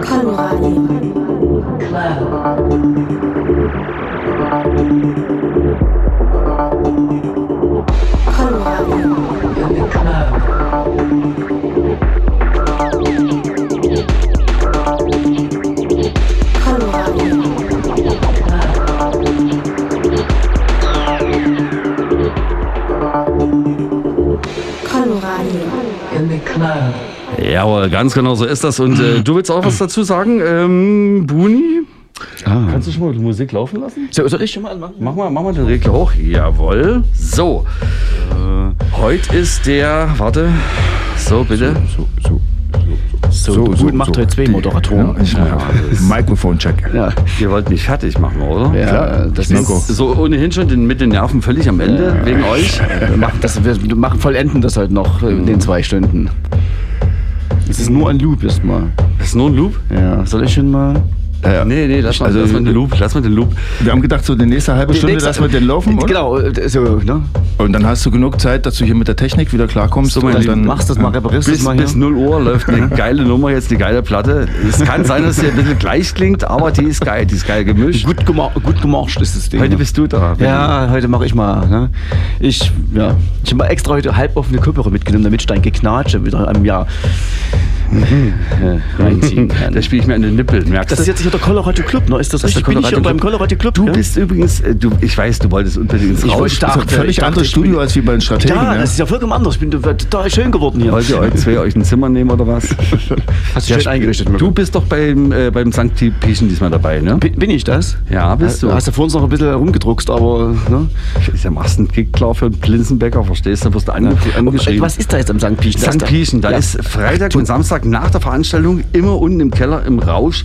Conrad. Club. Jawohl, ganz genau so ist das. Und äh, du willst auch was dazu sagen, ähm, Buni? Ah. Kannst du schon mal die Musik laufen lassen? So, soll ich schon mal machen? Mach mal, mach mal den Regler hoch. Jawohl. So. Äh, heute ist der, warte. So, bitte. So, so, So, So, so, so, macht so. heute zwei Moderatoren. ja, ich Mikrofon-Check. Ja, Ihr wollt mich fertig machen, oder? ja, Klar. das ist. So ohnehin schon den, mit den Nerven völlig am Ende, wegen euch. Wir machen, das, wir machen vollenden das heute noch äh, in den zwei Stunden. Es ist nur ein Loop erstmal. Das ist nur ein Loop? Ja, soll ich schon mal? Ja. Nee, nee, lass mal, Also- lass mal den Loop, lass mal den Loop. Wir haben gedacht, so die nächste halbe Stunde Nächste- lassen wir den laufen. oder? Genau, äh, so, ne? Und dann hast du genug Zeit, dass du hier mit der Technik wieder klarkommst. So, mein und Lieber, dann Machst das mal, reparierst das Bis, mal bis hier. 0 Uhr läuft eine geile Nummer, jetzt eine geile Platte. Es kann sein, dass sie ein bisschen gleich klingt, aber die ist geil, die ist geil gemischt. Gut, gemar gut gemarscht ist das Ding. Heute ne? bist du da. Ja, heute mache ich mal. Ne? Ich, ja, ich habe mal extra heute halboffene Kopfhörer mitgenommen, damit ich dein Geknatsche wieder am Jahr äh, reinziehen kann. Da spiele ich mir an den Nippel, merkst Das du? ist jetzt hier der Colorado Club, ne? Ist das, Das richtig? Bin ich hier Colorado beim Club. Colorado Club? Du ja? bist übrigens, äh, du, ich weiß, du wolltest unbedingt ins Ich Das ist dachte, ein völlig ich anderes ich Studio bin- als wie bei den Strategen. Ja, ne? das ist ja vollkommen anders. Ich bin total schön geworden hier. Wollt ihr euch zwei euch ein Zimmer nehmen oder was? Hast du schön eingerichtet. Du bist doch beim, äh, beim St. Pieschen diesmal dabei, ne? Bin, bin ich das? Ja, bist du. Hast du vor uns noch ein bisschen rumgedruckst, aber. Ne? Ist ja machst einen Kick klar für einen Blinzenbäcker, verstehst du? Wirst du ange angeschrieben. Was ist da jetzt am St. Pieschen? Das St. Pieschen, da Ja. ist Freitag und Samstag nach der Veranstaltung immer unten im Keller im Rausch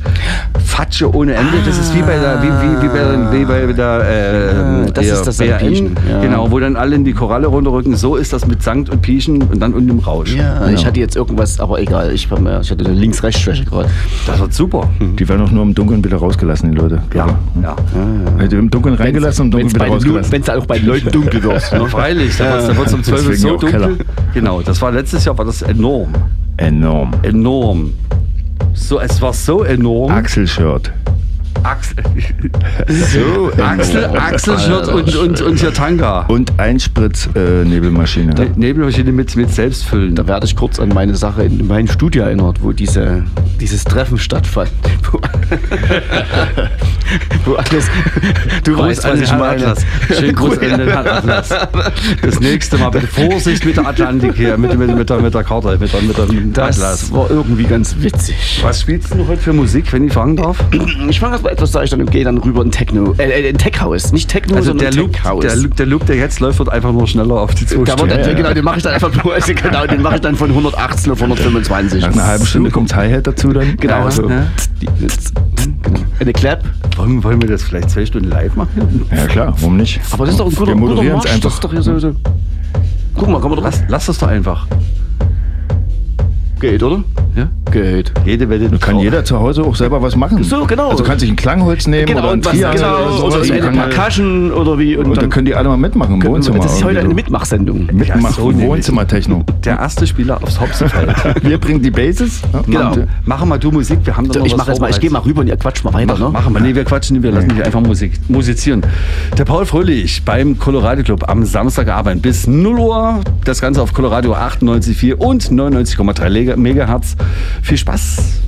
Fatsche ohne Ende. Das ist wie bei der, wie, wie, wie bei, wie bei der äh, das ist das St. BRN, Pieschen, ja. Genau, wo dann alle in die Koralle runterrücken. So ist das mit St. und Pieschen und dann unten im Rausch. Ja, ich hatte jetzt irgendwas, aber egal. Ich, ich hatte eine Links-Rechts-Schwäche gerade. Das wird super. Die werden auch nur im Dunkeln wieder rausgelassen, die Leute. Ja, ja. Also im Dunkeln reingelassen und im Dunkeln wieder rausgelassen. Wenn es auch bei den Leuten dunkel wird. Ne? Freilich, da wird es um 12 Uhr so dunkel. Keller. Genau, das war letztes Jahr war das enorm. Enorm. Enorm. So, es war so enorm. Axel-Shirt. Axel. so, Axel, Axel-Shirt und, und, und hier Tanga. Und Einspritz-Nebelmaschine. Ne- Nebelmaschine mit, mit Selbstfüllen. Da werde ich kurz an meine Sache in meinem Studio erinnert, wo diese, dieses Treffen stattfand. Wo, wo alles. Du Gruß weißt, an was den ich meine. Atlas. Schönen Gruß an den Atlas. Das nächste Mal bitte Vorsicht mit der Atlantik hier, mit, mit, mit, der, mit der Karte, mit der, mit der mit Das Atlas. war irgendwie ganz witzig. Was spielst du heute für Musik, wenn ich fragen darf? Ich fange erstmal etwas, sage ich dann und gehe dann rüber in Techno, äh, äh, in Tech-House. Nicht Techno, Also sondern der Loop, Tech-House. der, Loop, der Loop, der jetzt läuft, wird einfach nur schneller auf die zwei Der wird, Stunden. dann- genau, den mache ich dann einfach nur, also genau, den mache ich dann von 118 auf 125. Nach einer halben Stunde kommt Hi-Hat dazu dann. Genau, Ja, so. ja. Die-. Eine Clap. Wollen, wollen wir das vielleicht zwei Stunden live machen? Ja klar, warum nicht? Aber das ist doch ein guter, Wir guter moderieren es Marsch. Das einfach. ist doch hier so, so. Guck mal, kann man doch. Lass, lass das doch einfach. Geht, oder? Ja? Geht. Jede Wette. Kann jeder zu Hause auch selber was machen. So, genau. Also kann sich ein Klangholz nehmen Genau, oder ein Triangel genau, oder oder, sowas. so und eine Percussion oder wie. Und, und dann können die alle mal mitmachen im Wohnzimmer. das ist heute eine Mitmachsendung. Ja, so. Wohnzimmer-Techno. Der erste Spieler aufs Hopsenfeld. Wir bringen die Bases. Ja, Genau. Machen mal du Musik, wir haben da noch ich was mach jetzt mal, ich gehe mal rüber und ihr quatscht mal weiter, Mach, ne? Machen wir. Nee, wir quatschen nicht, wir lassen dich einfach Musik, musizieren. Der Paul Fröhlich beim Colorado Club am Samstagabend bis 0 Uhr. Das Ganze auf Colorado 98,4 und 99,3 Megahertz. Viel Spaß.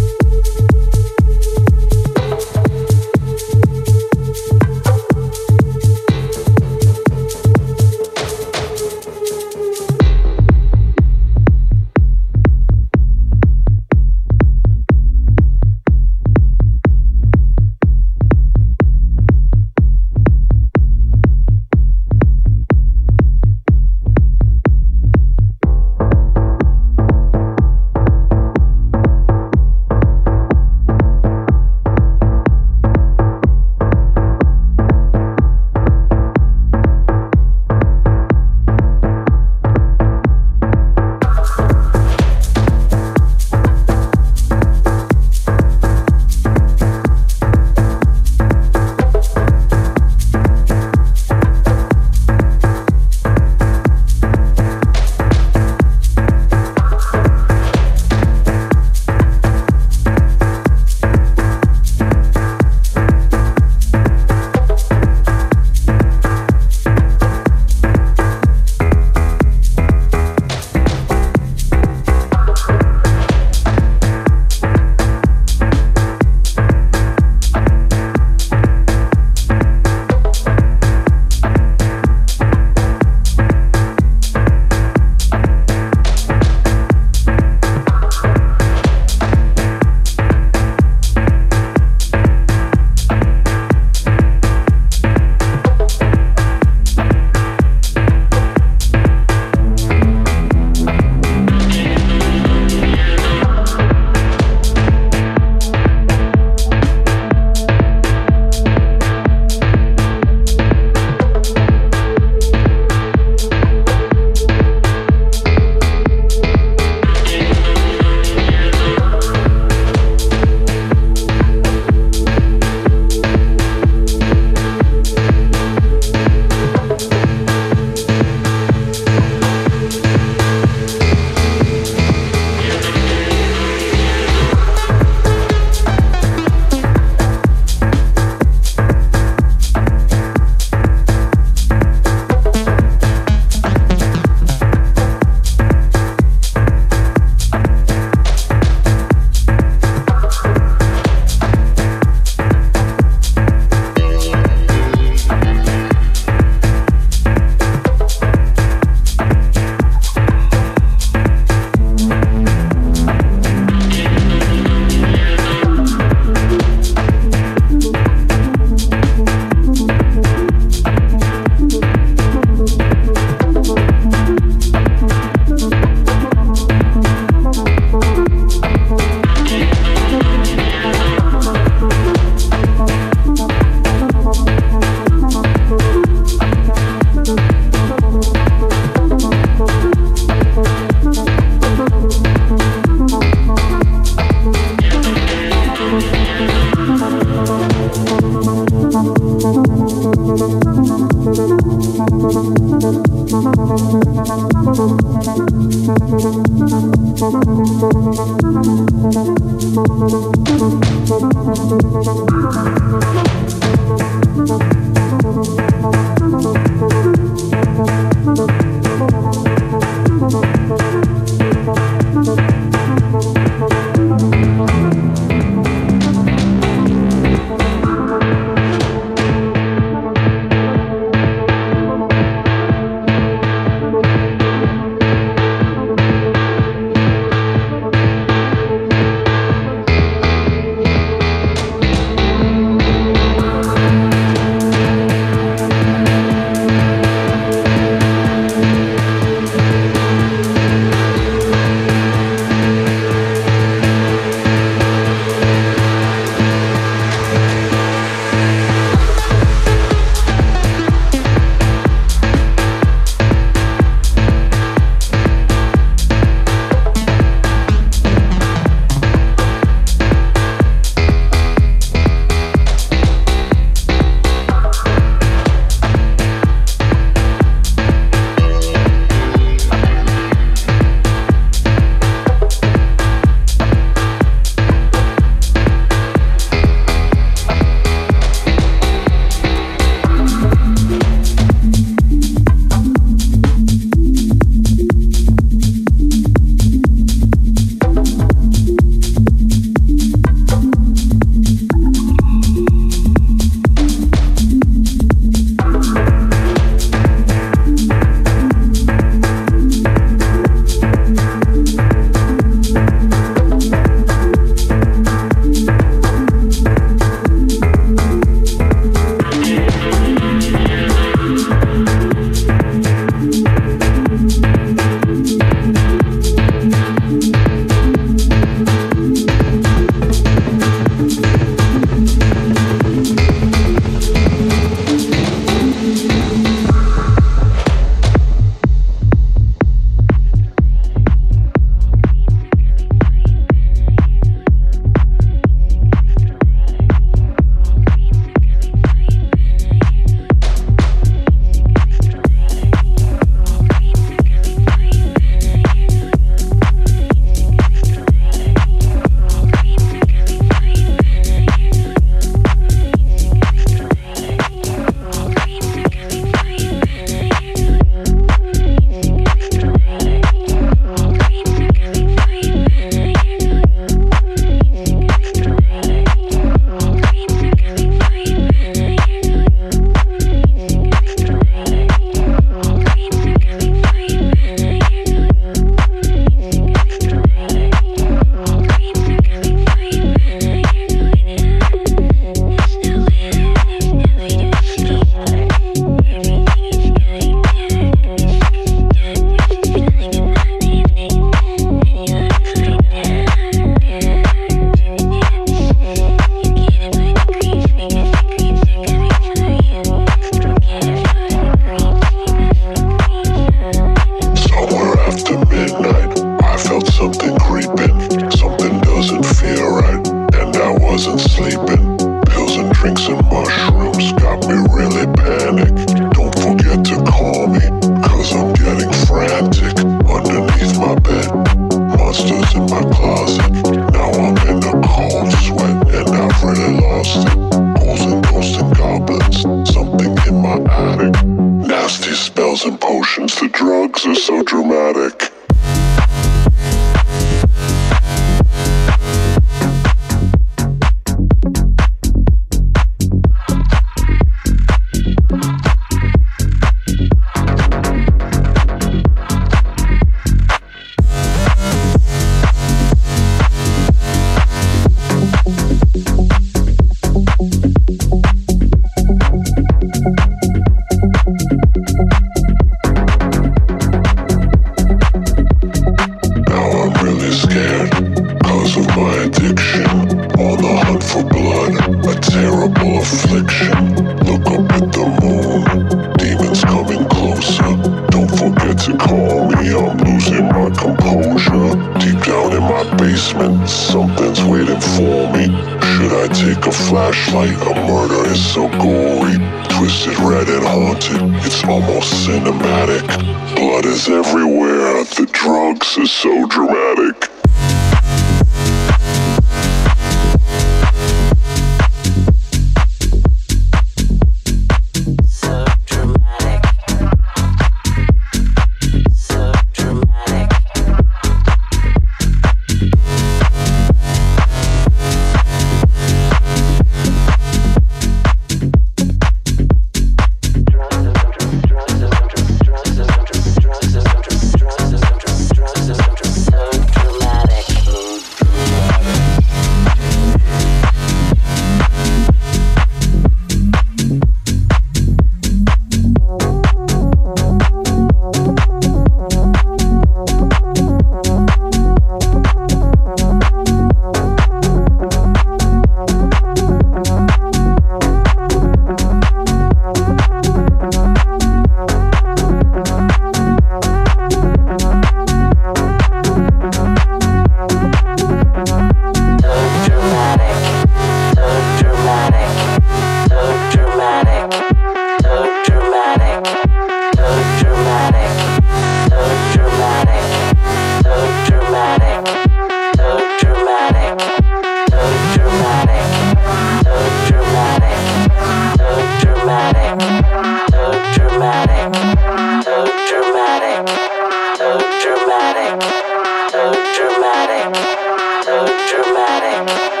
dramatic, so dramatic.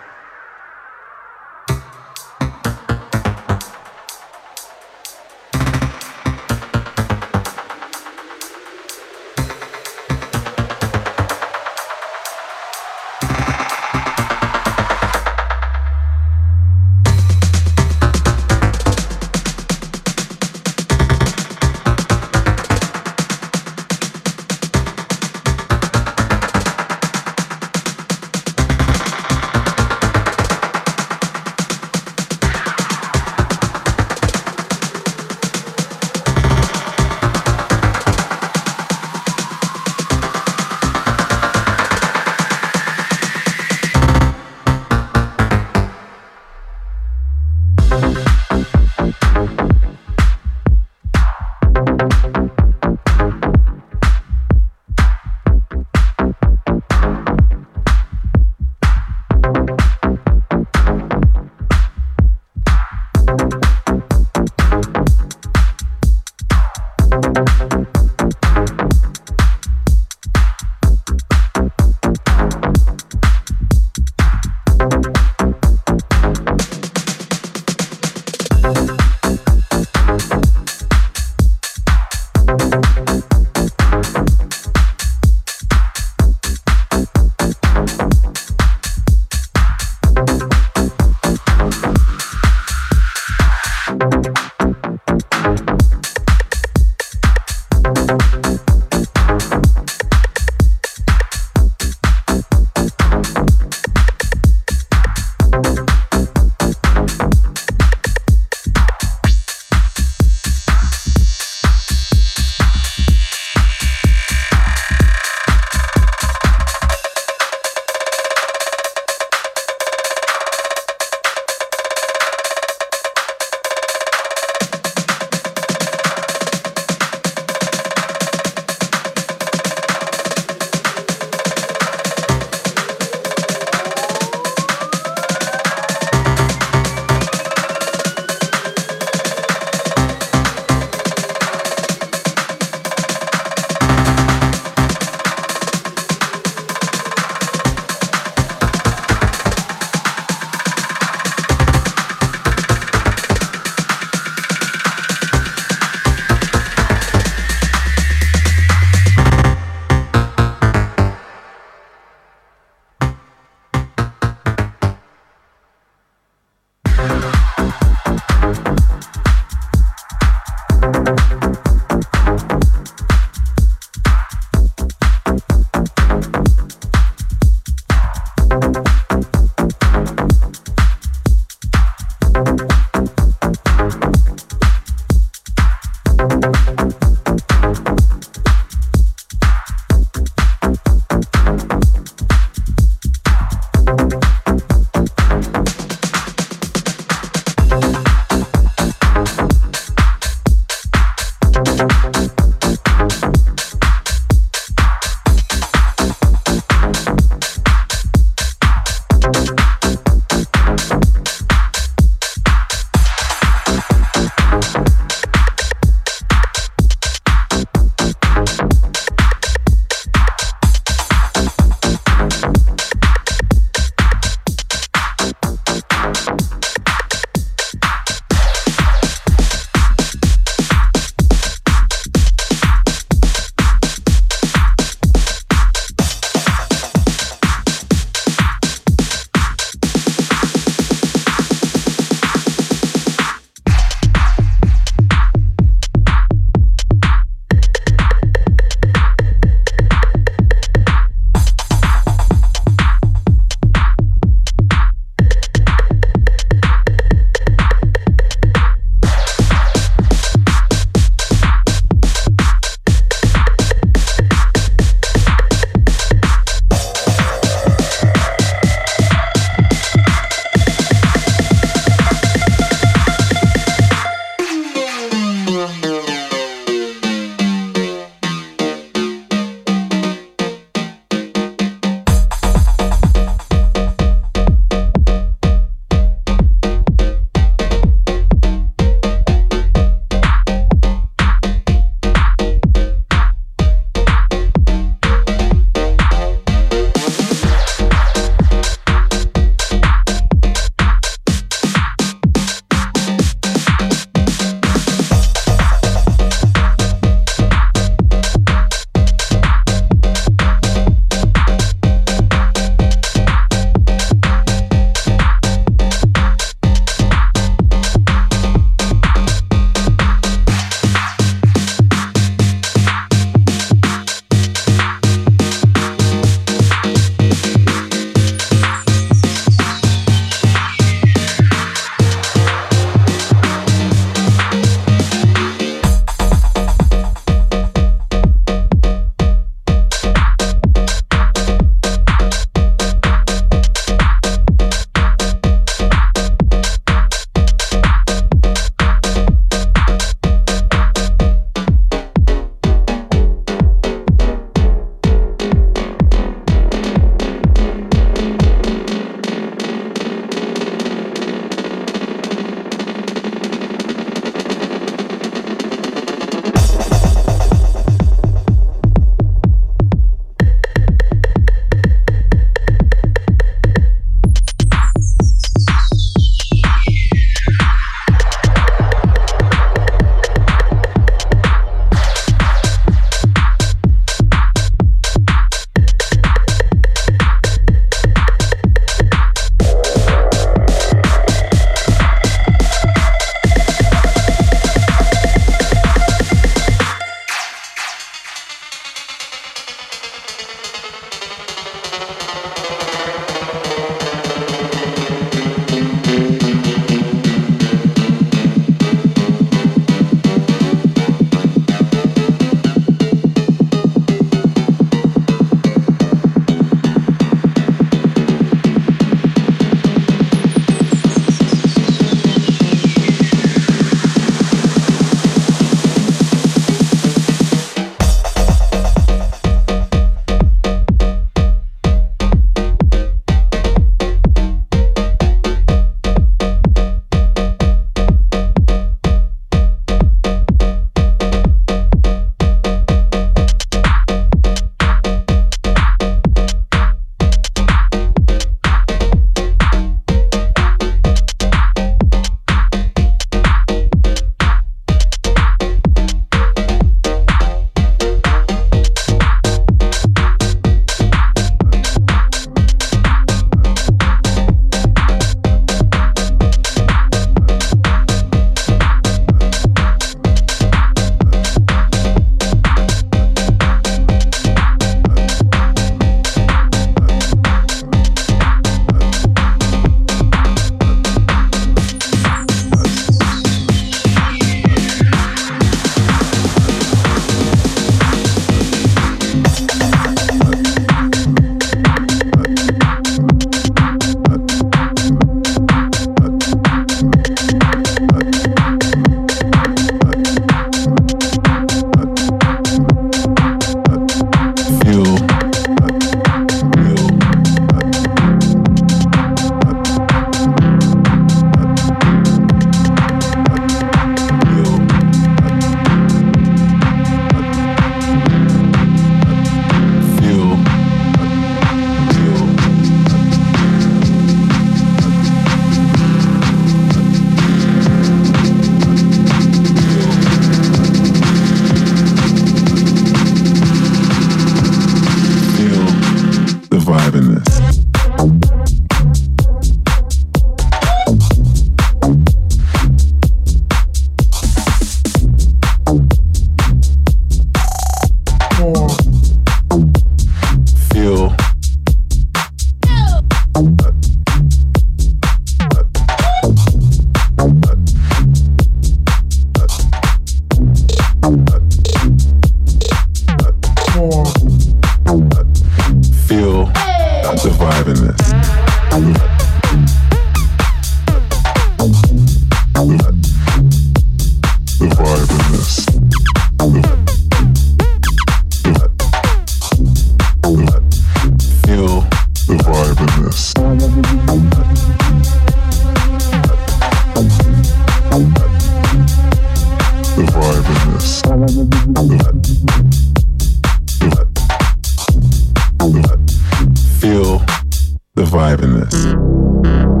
In this.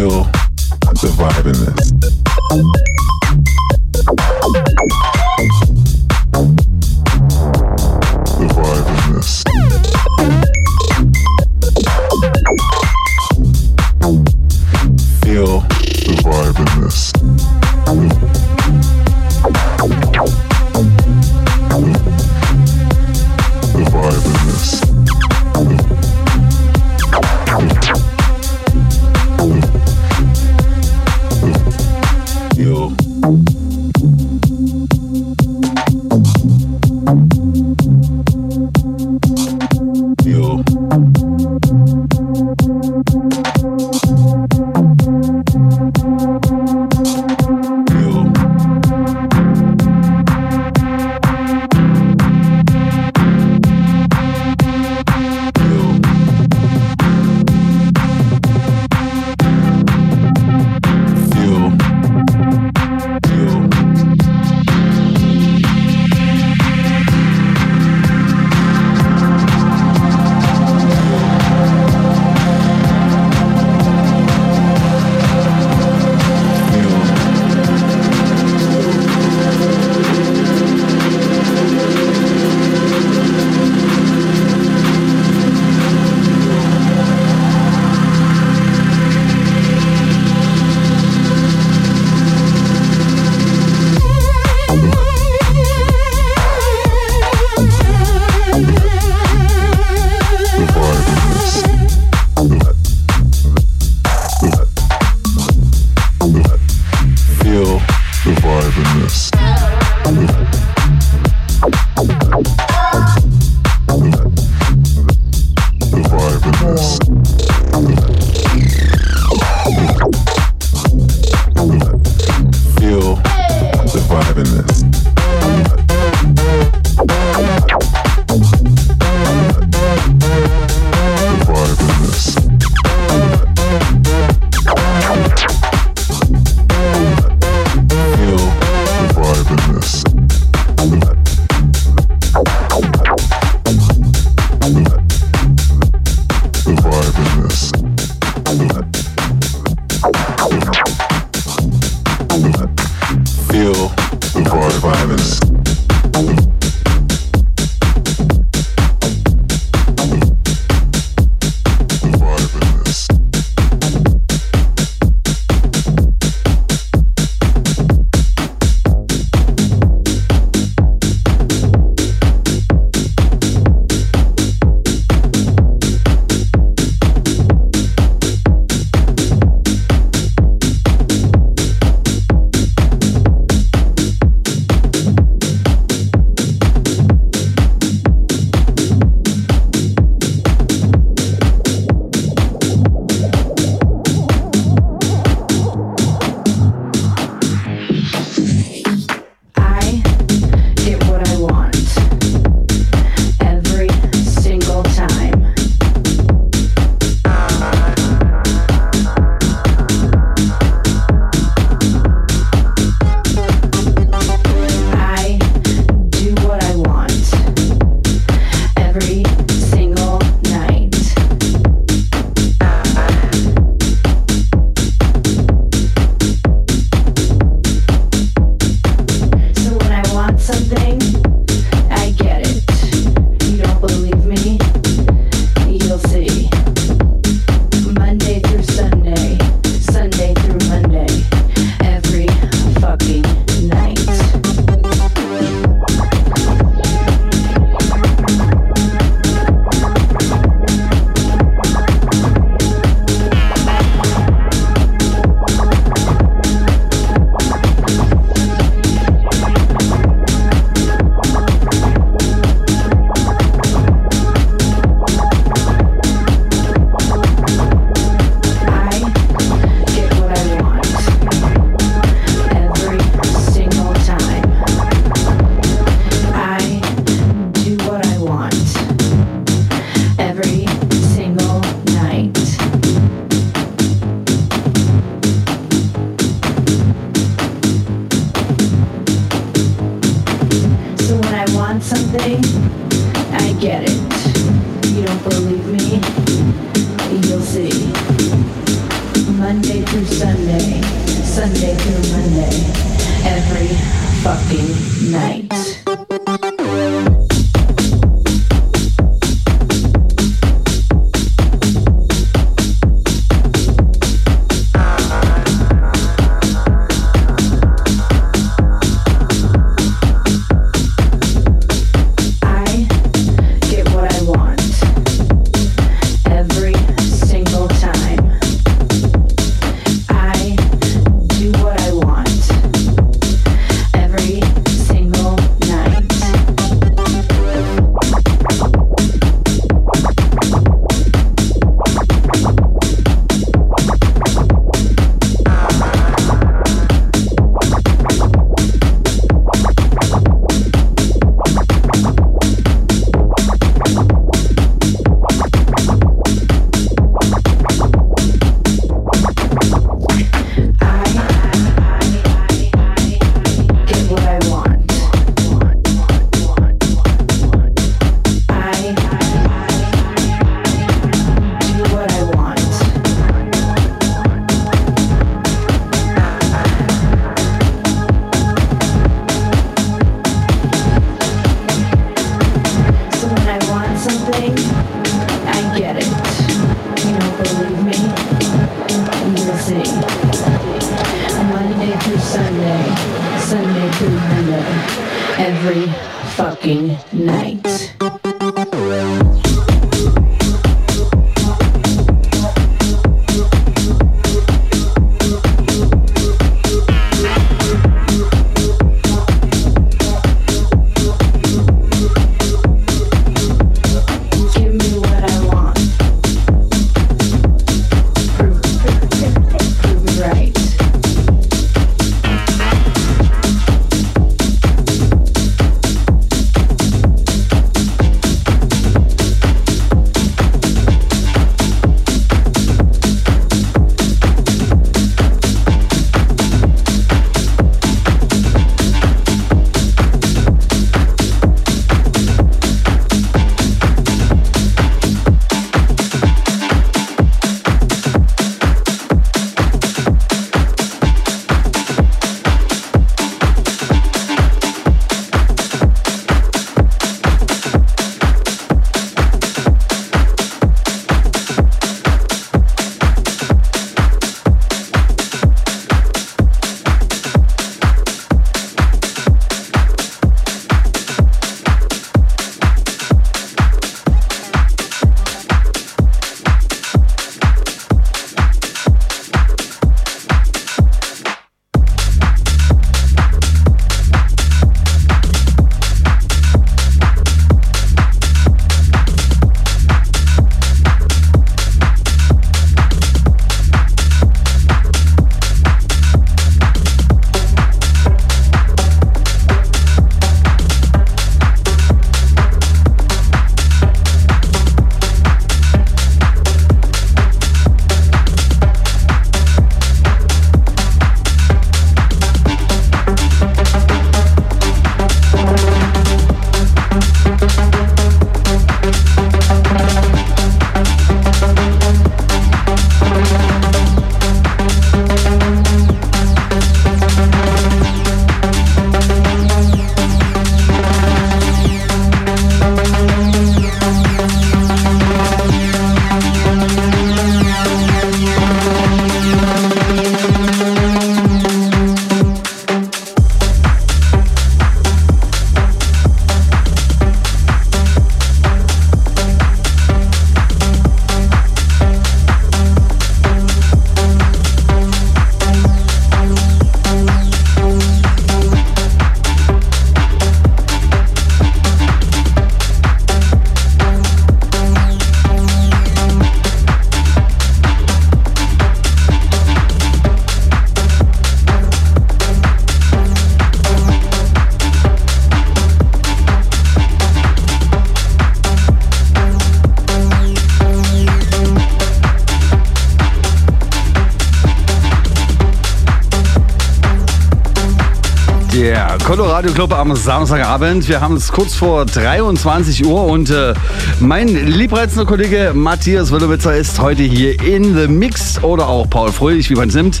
Colorado Club am Samstagabend. Wir haben es kurz vor 23 Uhr und äh, mein liebreizender Kollege Matthias Willowitzer ist heute hier in The Mix oder auch Paul Fröhlich, wie man es nimmt.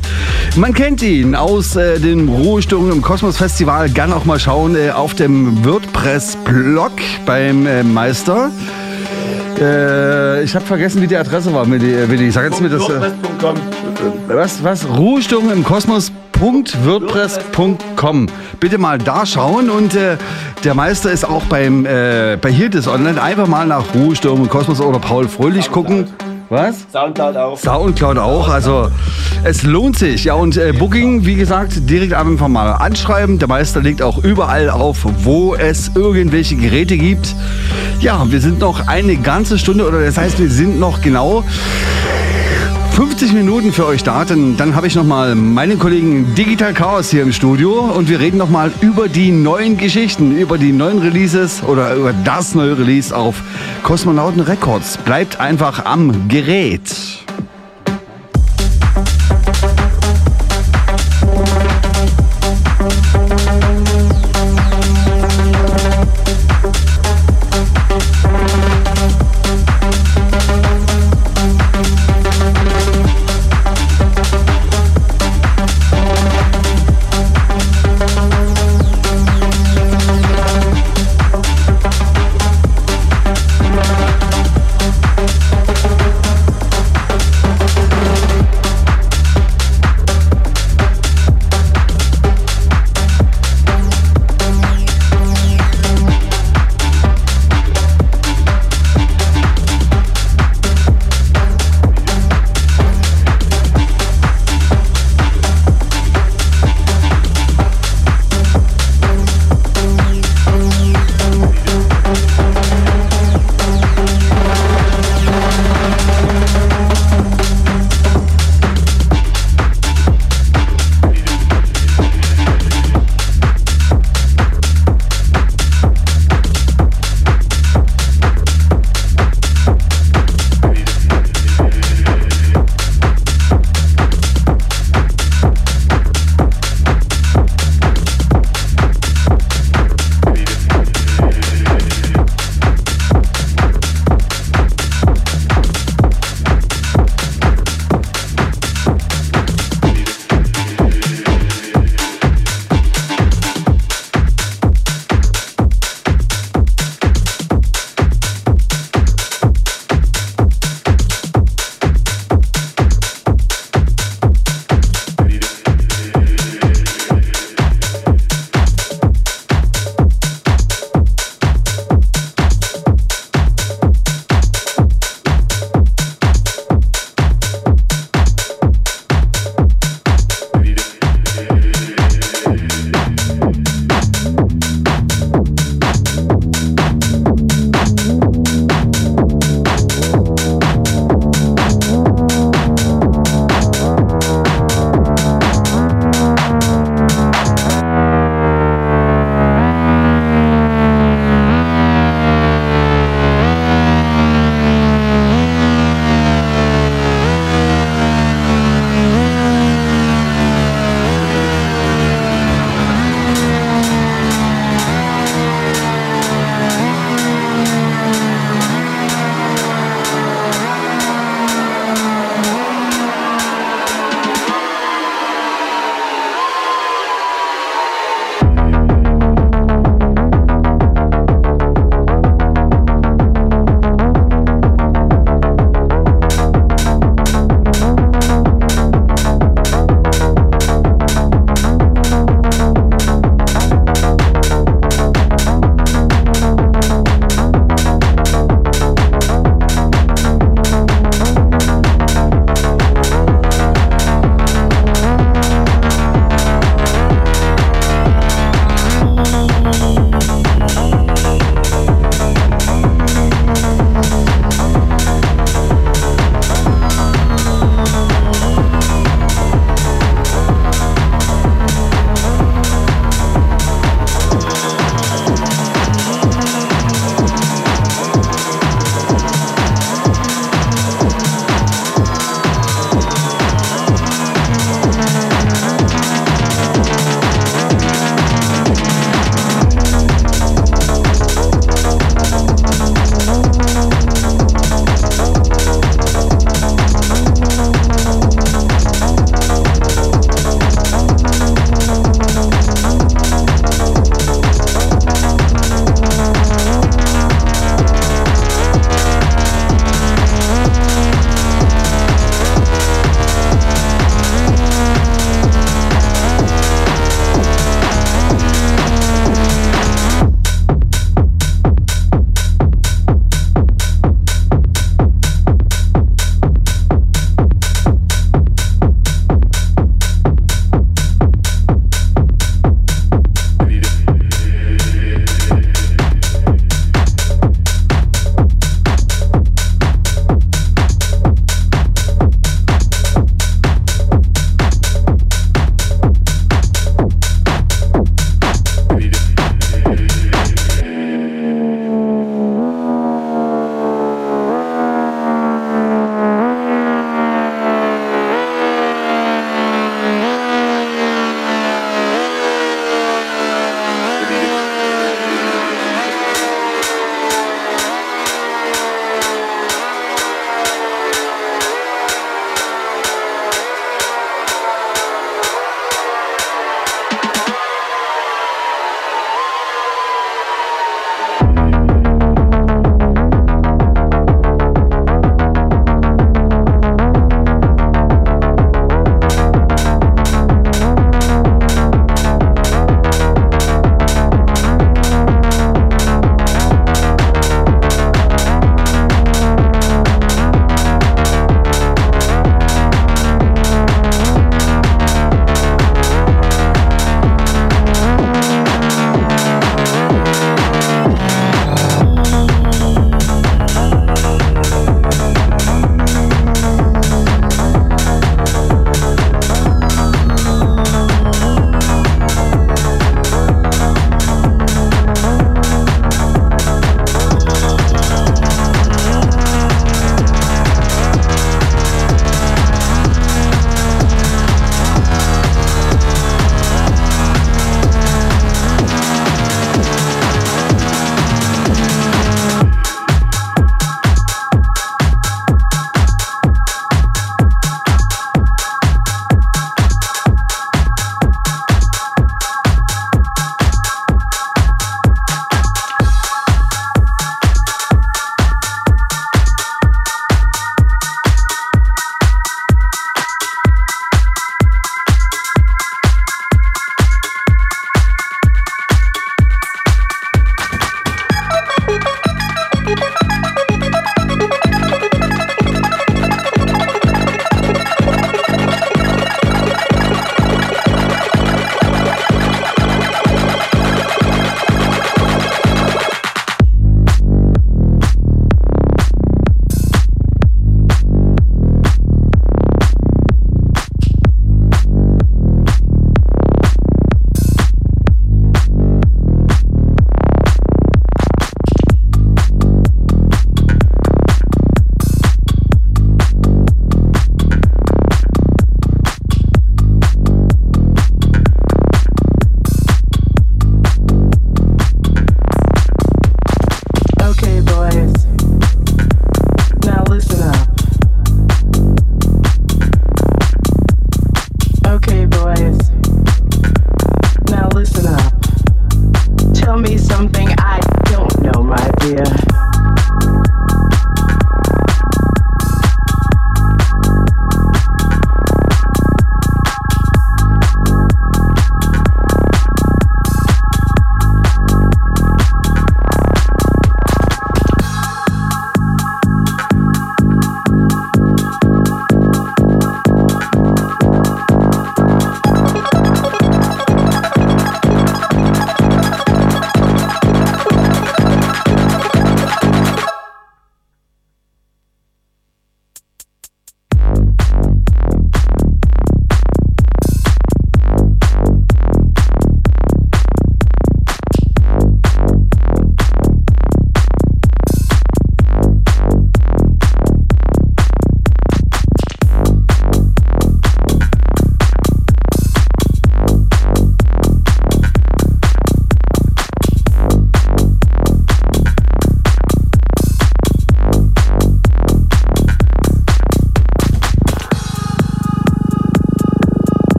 Man kennt ihn aus äh, den Ruhestörungen im Kosmos Festival. Gern auch mal schauen äh, auf dem WordPress-Blog beim äh, Meister. Äh, ich habe vergessen, wie die Adresse war. Willi. Willi, sag jetzt mir das. Äh, was, was? Ruhestörung im Kosmos. Bitte mal da schauen und äh, der Meister ist auch beim, äh, bei Hirtis Online. Einfach mal nach Ruhestörung im Kosmos oder Paul Fröhlich gucken. Was? Soundcloud auch. Soundcloud auch. Also es lohnt sich. Ja, und äh, Booking, wie gesagt, direkt einfach mal anschreiben. Der Meister legt auch überall auf, wo es irgendwelche Geräte gibt. Ja, wir sind noch eine ganze Stunde, oder das heißt, wir sind noch genau 50 Minuten für euch da. Dann, dann habe ich nochmal meinen Kollegen Digital Chaos hier im Studio und wir reden nochmal über die neuen Geschichten, über die neuen Releases oder über das neue Release auf Kosmonauten Records. Bleibt einfach am Gerät.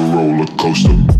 Roller coaster.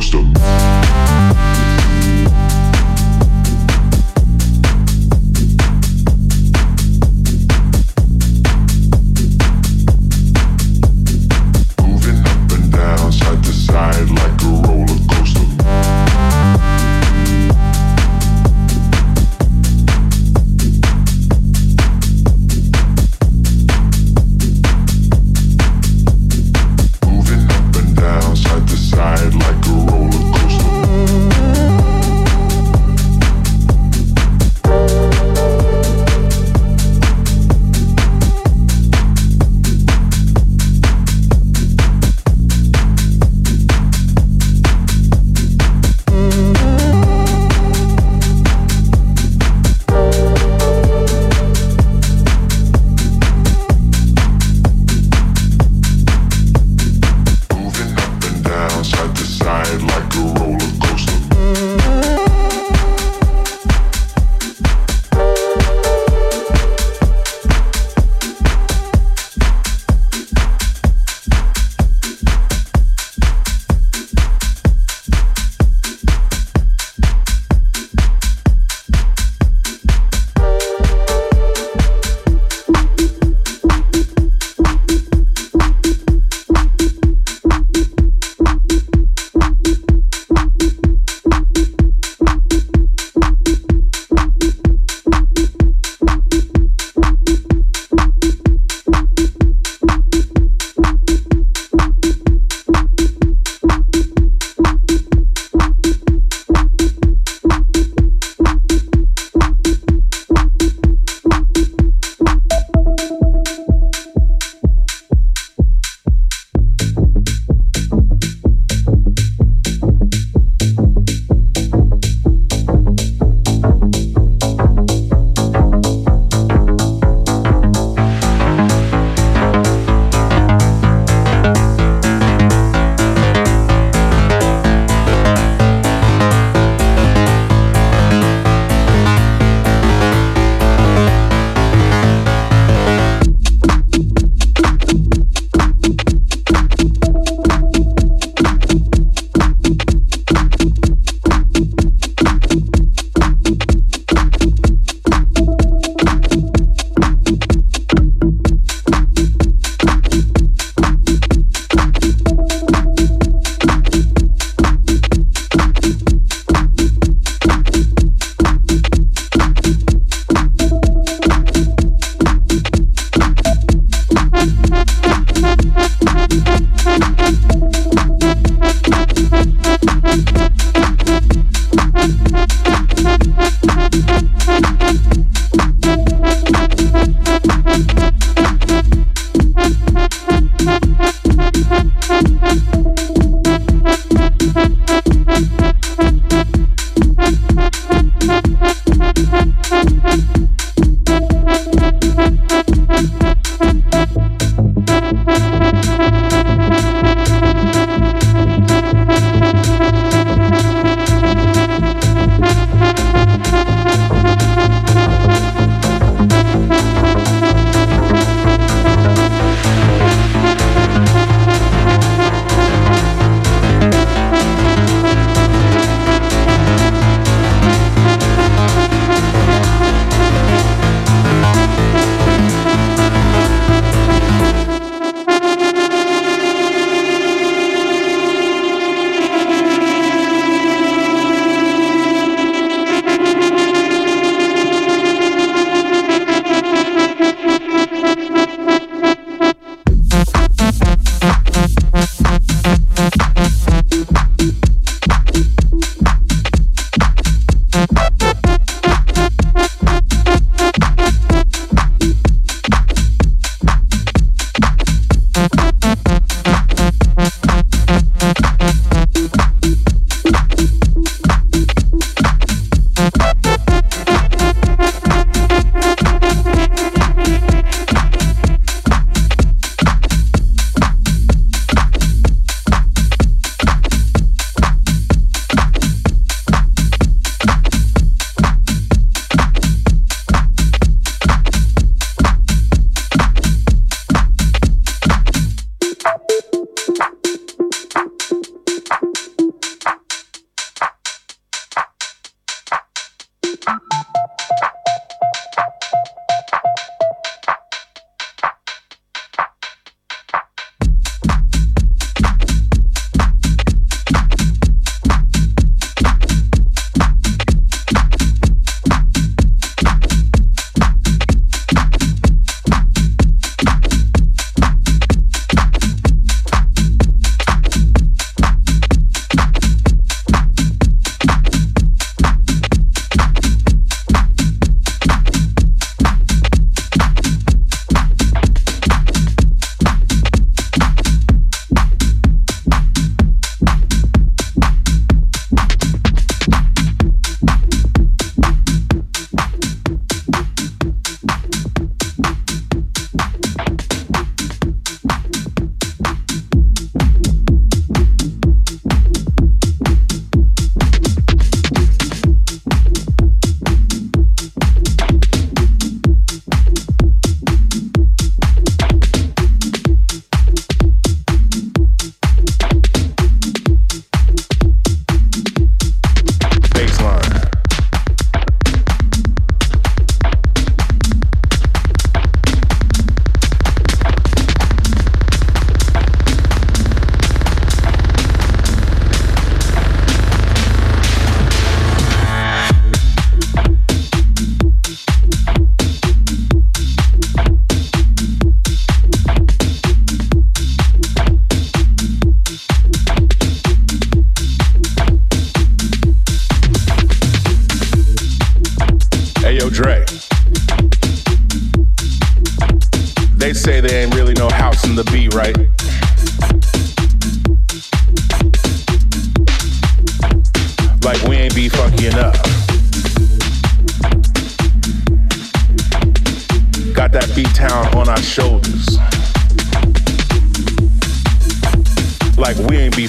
Most of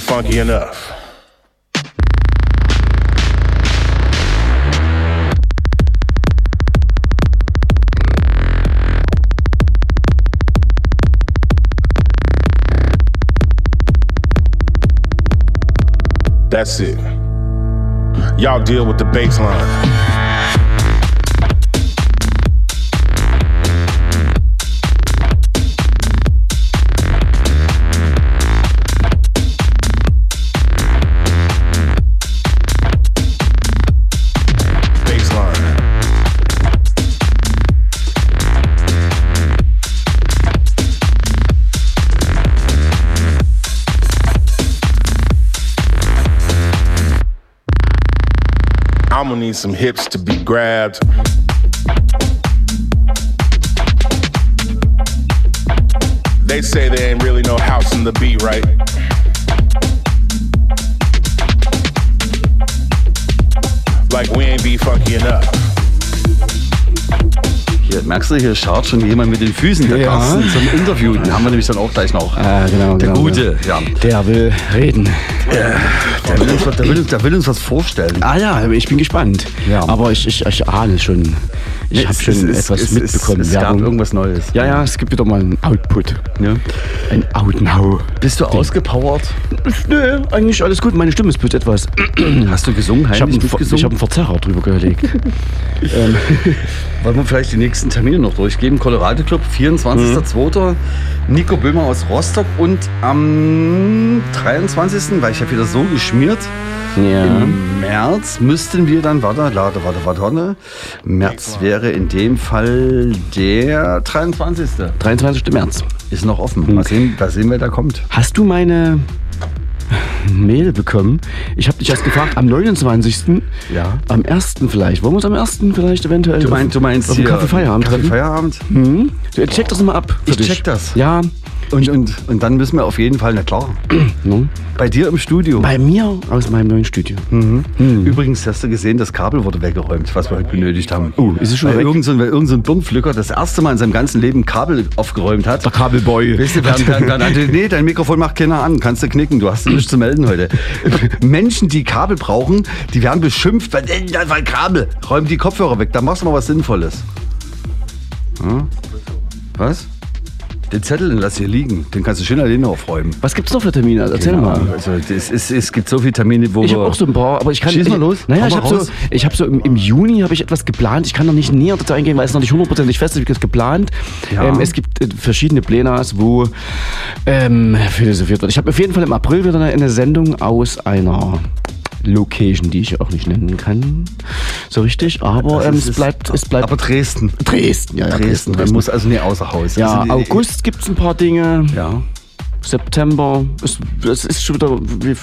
funky enough. That's it. Y'all deal with the baseline. Need some hips to be grabbed. They say there ain't really no house in the beat, right? Like we ain't be funky enough. Hier, merkst du, hier schaut schon jemand mit den Füßen, der Ja. Carsten, zum Interview. Den haben wir nämlich dann auch gleich noch. Ah, genau, Der genau. Gute, ja. Der will reden. Der will, uns, was- der, will uns, der will uns was vorstellen. Ah ja, ich bin gespannt. Ja. Aber ich, ich, ich ahne schon. Ich habe schon es- etwas es- mitbekommen. Es, es gab Werbung. irgendwas Neues. Ja, ja, es gibt wieder mal einen Output. Ja. Ein Autenhau. Bist du ausgepowert? Nö, eigentlich alles gut. Meine Stimme ist bloß etwas. Hast du gesungen? Ich habe einen, Ver- mitgesungen? ich hab einen Verzerrer drüber gelegt. ähm, Wollen wir vielleicht die nächsten Termine noch durchgeben? Colorado Club, 24.02. Nico Böhmer aus Rostock und am 23. war ich ja wieder so geschmiert. ja. Im März müssten wir dann, warte, warte, warte, warte, warte. März wäre in dem Fall der 23. 23. März. Ist noch offen. Mal sehen, mal sehen, wer da kommt. Hast du meine Mail bekommen? Ich habe dich erst gefragt, am 29. Ja. Am 1. vielleicht. Wollen wir uns am 1. vielleicht eventuell Du meinst, du meinst auf hier Kaffee Feierabend Kaffee? Feierabend? Mhm. Du, check das mal ab. Ich dich. check das. Ja. Und, und, und dann müssen wir auf jeden Fall, na klar, Ne? bei dir im Studio. Bei mir aus meinem neuen Studio. Mhm. Übrigens hast du gesehen, das Kabel wurde weggeräumt, was wir heute benötigt haben. Oh, ist es schon weil weg? Irgend so, ein- weil irgend so ein das erste Mal in seinem ganzen Leben Kabel aufgeräumt hat. Der Kabelboy. Weißt du, während, während, während, nee, dein Mikrofon macht keiner an, kannst du knicken, du hast nichts zu melden heute. Menschen, die Kabel brauchen, die werden beschimpft, weil äh, das war Kabel. Räum die Kopfhörer weg, da machst du mal was Sinnvolles. Hm? Was? Den Zettel den lass hier liegen, den kannst du schön alleine aufräumen. Was gibt's noch für Termine? Erzähl Keine mal. Also, es, es, es gibt so viele Termine, wo Ich wir... habe auch so ein paar, aber ich kann. Schieß mal ich, los. Naja, ich habe so, ich habe so im, im Juni habe ich etwas geplant. Ich kann noch nicht näher dazu eingehen, weil es noch nicht hundertprozentig fest ist. Ich habe es geplant. Ja. Ähm, es gibt äh, verschiedene Plenas, wo ähm, philosophiert wird. Ich habe auf jeden Fall im April wieder eine, eine Sendung aus einer Location, die ich auch nicht nennen kann, so richtig. Aber ähm, ist- es bleibt, es bleibt Aber Dresden. Dresden, ja, ja, Dresden. Man muss also nie außer Haus. Ja, also, August gibt es ein paar Dinge. Ja. September, es, es ist schon wieder,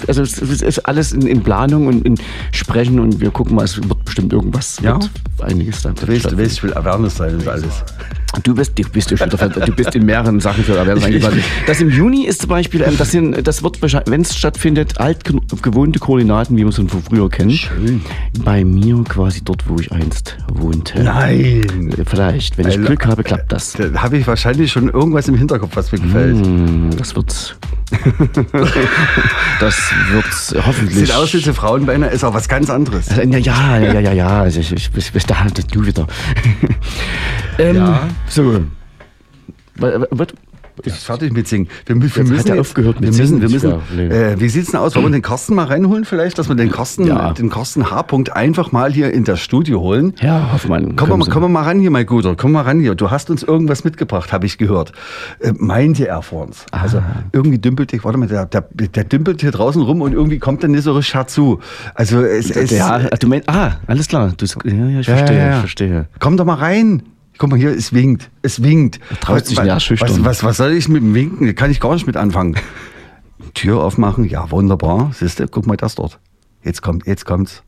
also es ist alles in, in Planung und in Sprechen und wir gucken mal, es wird bestimmt irgendwas, Ja? einiges dann. Du du weißt, ich will Awareness sein und alles. Du bist, du bist, du bist in mehreren Sachen für Erwerbs eingeladen. Das im Juni ist zum Beispiel, ähm, das, sind, das wird wahrscheinlich, wenn es stattfindet, altgewohnte Koordinaten, wie wir es von früher kennen. Schön. Bei mir quasi dort, wo ich einst wohnte. Nein. Vielleicht, wenn ich Äh, Glück habe, klappt das. Da habe ich wahrscheinlich schon irgendwas im Hinterkopf, was mir gefällt. Hm, Das wird. das wird hoffentlich. Sieht aus wie zu Frauenbeine, ist auch was ganz anderes. Ja, ja, ja, ja, ja. Also ich, ich, ich, ich, da, du wieder. ähm, Ja. So. Wa- wa- Was? Ist fertig mit Singen. Wir, wir Jetzt müssen er aufgehört mit wir müssen, Singen. wir müssen, Ja, äh, Wie sieht's denn aus? Wollen wir den Kosten mal reinholen vielleicht, dass wir den Kosten, Ja. den Kosten H-Punkt einfach mal hier in das Studio holen? Ja, Hoffmann. Komm mal, komm mal ran hier, mein Guter. Komm mal ran hier. Du hast uns irgendwas mitgebracht, habe ich gehört. Äh, meinte er vor uns. Also irgendwie dümpelt dich, warte mal, der, der, der dümpelt hier draußen rum und irgendwie kommt der nicht so richtig herzu. Also es, Ja, du meinst, ah, alles klar. Du, ja, ja, ich verstehe, ich verstehe. Komm doch mal rein. Guck mal hier, es winkt. Es winkt. traut sich was, schüchtern. was, was, was soll ich mit dem Winken? Da kann ich gar nicht mit anfangen. Tür aufmachen, ja, wunderbar. Siehst du, guck mal das dort. Jetzt kommt, jetzt kommt's.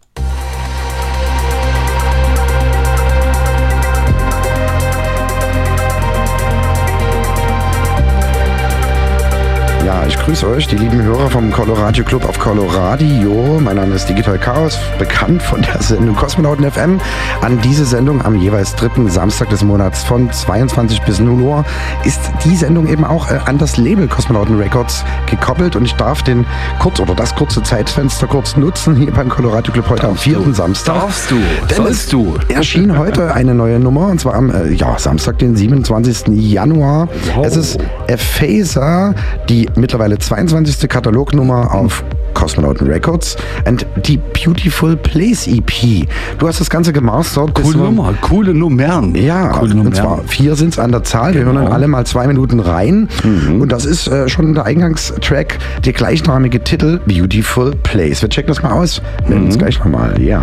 Ich grüße euch, die lieben Hörer vom Colorado Club auf Coloradio. Mein Name ist Digital Chaos, bekannt von der Sendung Kosmonauten FM. An diese Sendung am jeweils dritten Samstag des Monats von 22 bis 0 Uhr ist die Sendung eben auch äh, an das Label Kosmonauten Records gekoppelt und ich darf den kurz oder das kurze Zeitfenster kurz nutzen hier beim Colorado Club heute am vierten Samstag. Darfst du, Denn sollst du. erschien heute eine neue Nummer und zwar am äh, ja, Samstag, den 27. Januar. Es ist Ephaser, die mittlerweile 22. Katalognummer auf Cosmonauten Records und die Beautiful Place EP. Du hast das Ganze gemastert. Coole Nummer, coole Nummern. ja, coole und zwar Nummern. vier sind es an der Zahl. Wir hören dann Genau. alle mal zwei Minuten rein. Und das ist äh, schon der Eingangstrack, der gleichnamige Titel Beautiful Place. Wir checken das mal aus. Melden uns gleich nochmal. Ja.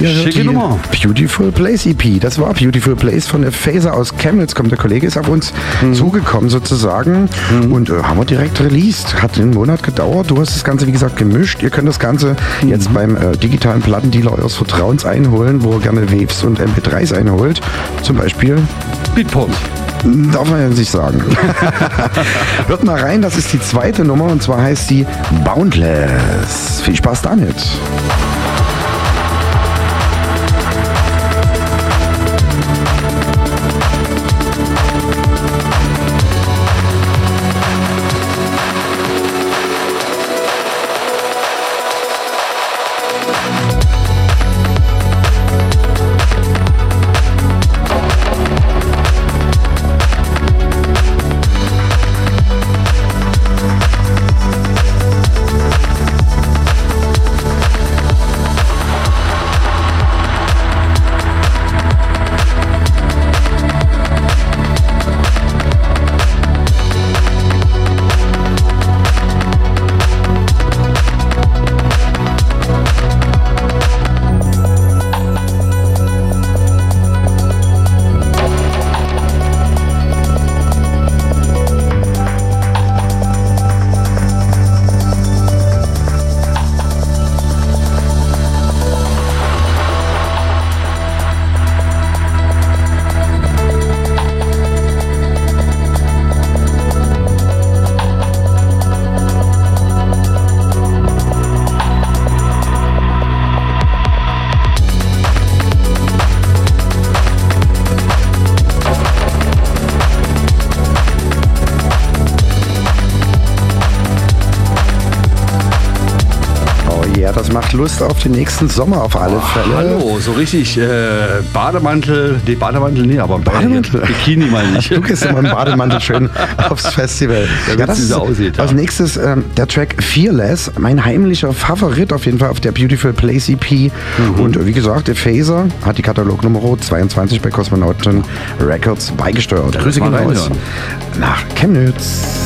Ihr hört Schicke Nummer. Beautiful Place EP. Das war Beautiful Place von der Phaser aus Chemnitz. Kommt der Kollege, ist auf uns Mhm. zugekommen sozusagen und äh, haben wir direkt released. Hat einen Monat gedauert. Du hast das Ganze, wie gesagt, gemischt. Ihr könnt das Ganze Mhm. jetzt beim äh, digitalen Plattendealer eures Vertrauens einholen, wo ihr gerne Waves und MP3s einholt. Zum Beispiel Beatport. Darf man ja nicht sagen. Hört mal rein, das ist die zweite Nummer und zwar heißt sie Boundless. Viel Spaß damit. Macht Lust auf den nächsten Sommer auf alle Fälle. Hallo, so richtig äh, Bademantel, nee, Bademantel, nee, aber Bademantel? Bikini mal nicht. Du gehst immer im Bademantel schön aufs Festival. Ja, wenn's so aussieht, ja. Als nächstes ähm, der Track Fearless, mein heimlicher Favorit auf jeden Fall auf der Beautiful Place EP. Mhm. Und wie gesagt, der Phaser hat die Katalognummer 22 bei Kosmonauten Records beigesteuert. Grüße gehen raus nach Chemnitz.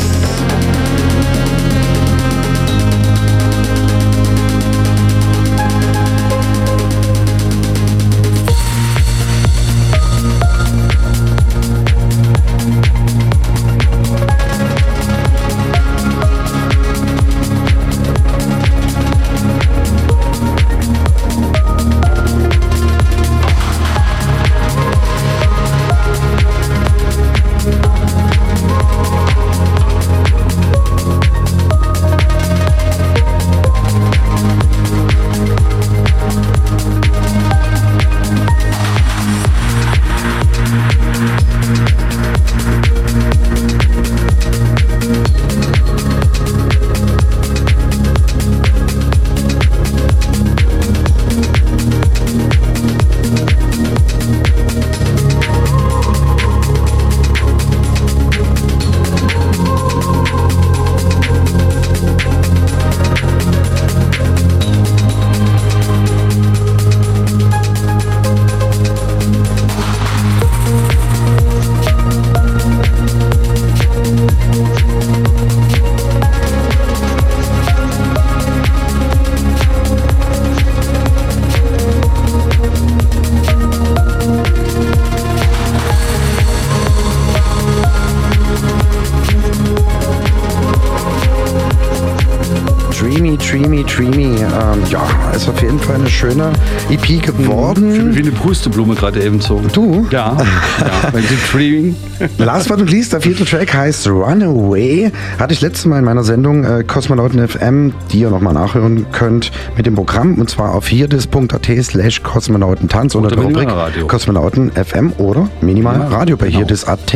Schöne EP geworden. Wie eine Pusteblume gerade eben so. Du? Ja, ja bei diesem Streaming. Last but not least, der vierte Track heißt Runaway. Hatte ich letztes Mal in meiner Sendung äh, Kosmonauten FM, die ihr nochmal nachhören könnt, mit dem Programm und zwar auf hierdis.at slash Kosmonautentanz unter Oder der Rubrik. Kosmonauten FM oder Minimal Ja, Radio bei genau. hierdis.at.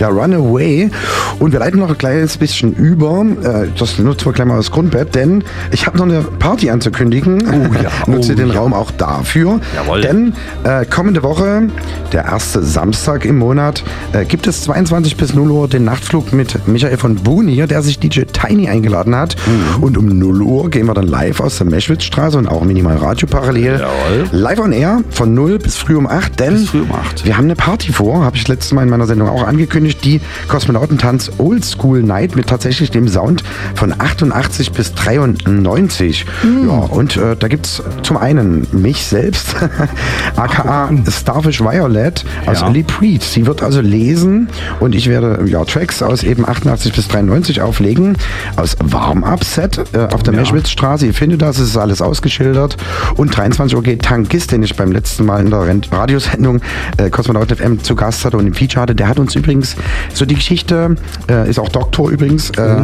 Ja, Runaway. Und wir leiten noch ein kleines bisschen über. Äh, das nutzen wir gleich mal als Grundbett, denn ich habe noch eine Party anzukündigen. Oh ja, Nutze oh den ja. Raum auch dafür. Jawohl. Denn äh, kommende Woche, der erste Samstag im Monat, äh, gibt es 22 bis 0 Uhr den Nachtflug mit Michael von Bunier, der sich DJ Tiny eingeladen hat. Mhm. Und um 0 Uhr gehen wir dann live aus der Meschwitzstraße und auch Minimal Radio parallel. Jawohl. Live on Air von 0 bis früh um 8, denn Bis früh um 8. wir haben eine Party vor, habe ich letztes Mal in meiner Sendung auch angekündigt, die Kosmonautentanz Old School Night mit tatsächlich dem Sound von 88 bis 93 93. Ja, und äh, da gibt es zum einen mich selbst, aka Starfish Violet aus Ja. Lee Preet. Sie wird also lesen und ich werde ja, Tracks aus eben 88 bis 93 auflegen, aus Warm-Up-Set äh, auf der Meschwitzstraße. Ihr findet das, es ist alles ausgeschildert. Und 23 Uhr geht Tankist, den ich beim letzten Mal in der Radiosendung äh, Kosmonaut FM zu Gast hatte und im Feature hatte. Der hat uns übrigens so die Geschichte, äh, ist auch Doktor übrigens äh,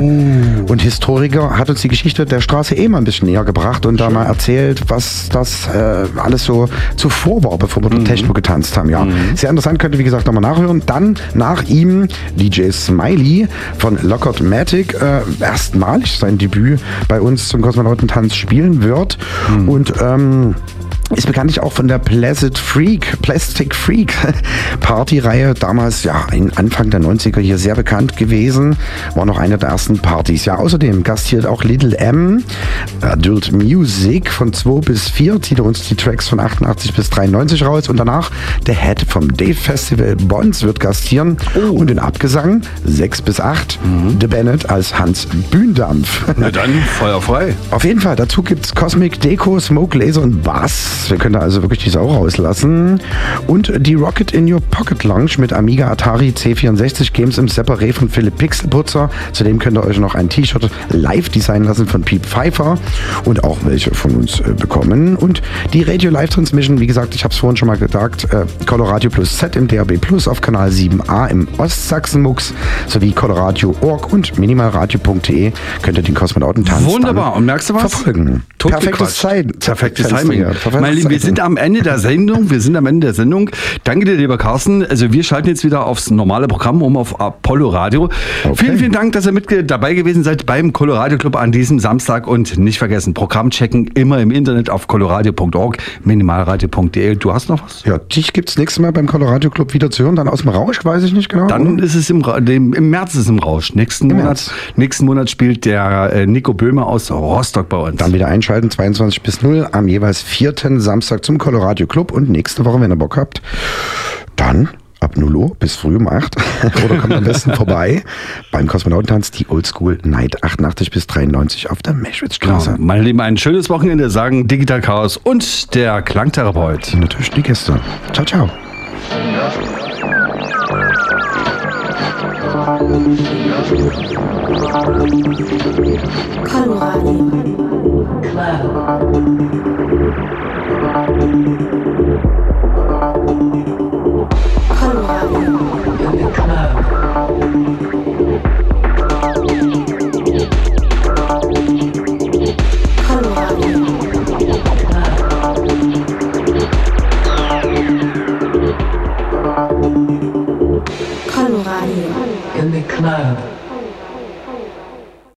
und Historiker, hat uns die Geschichte der Straße eh mal ein bisschen näher gebracht und da mal erzählt, was das äh, alles so zuvor war, bevor wir dort Techno getanzt haben. Ja, sehr interessant, könnt ihr wie gesagt nochmal nachhören. Dann nach ihm DJ Smiley von Lockout Matic, äh, erstmalig sein Debüt bei uns zum Kosmonautentanz spielen wird. Und ähm, ist bekanntlich auch von der Placid Freak, Plastic Freak Partyreihe, damals ja in Anfang der 90er hier sehr bekannt gewesen, war noch eine der ersten Partys. Ja, außerdem gastiert auch Little M, Adult Music von 2 bis 4, zieht er uns die Tracks von 88 bis 93 raus und danach der Head vom Dave Festival Bonds wird gastieren und in Abgesang 6 bis 8 The Bennett als Hans Bühndampf. Na dann, Feuer frei. Auf jeden Fall, dazu gibt's Cosmic Deco, Smoke, Laser und Bass. Wir können da also wirklich die Sau rauslassen. Und die Rocket in Your Pocket Lounge mit Amiga Atari C64 Games im Separé von Philipp Pixelputzer. Zudem könnt ihr euch noch ein T-Shirt live designen lassen von Piep Pfeiffer und auch welche von uns äh, bekommen. Und die Radio Live Transmission, wie gesagt, ich habe es vorhin schon mal gesagt, äh, Coloradio Plus Z im DAB Plus auf Kanal 7a im Ostsachsen-Mux sowie coloradio.org und minimalradio.de könnt ihr den Kosmonautentanz Wunderbar. Und merkst du was? verfolgen. Tot Perfektes. Zeit. Perfektes Timing. Perfektes Meine Lieben, wir sind am Ende der Sendung. Wir sind am Ende der Sendung. Danke dir, lieber Carsten. Also wir schalten jetzt wieder aufs normale Programm um auf Apollo Radio. Vielen, vielen Dank, dass ihr mit dabei gewesen seid beim Colorado Club an diesem Samstag. Und nicht vergessen, Programm checken immer im Internet auf coloradio.org, minimalradio.de. Du hast noch was? Ja, dich gibt's nächstes Mal beim Colorado Club wieder zu hören. Dann aus dem Rausch, weiß ich nicht genau. Dann ist es im, dem, im März ist es im Rausch. Nächsten Im Monat, März. nächsten Monat spielt der äh, Nico Böhmer aus Rostock bei uns. Dann wieder einschalten, 22 bis 0 am jeweils vierten Samstag zum Colorado Club. Und nächste Woche, wenn ihr Bock habt, dann ab 0 Uhr bis früh um 8 oder kommt am besten vorbei beim Kosmonautentanz die Oldschool Night 88 bis 93 auf der Meschwitzstraße. Genau. Meine Lieben, ein schönes Wochenende sagen Digital Chaos und der Klangtherapeut. Und natürlich die Gäste. Ciao, ciao. Coloradio. In the club.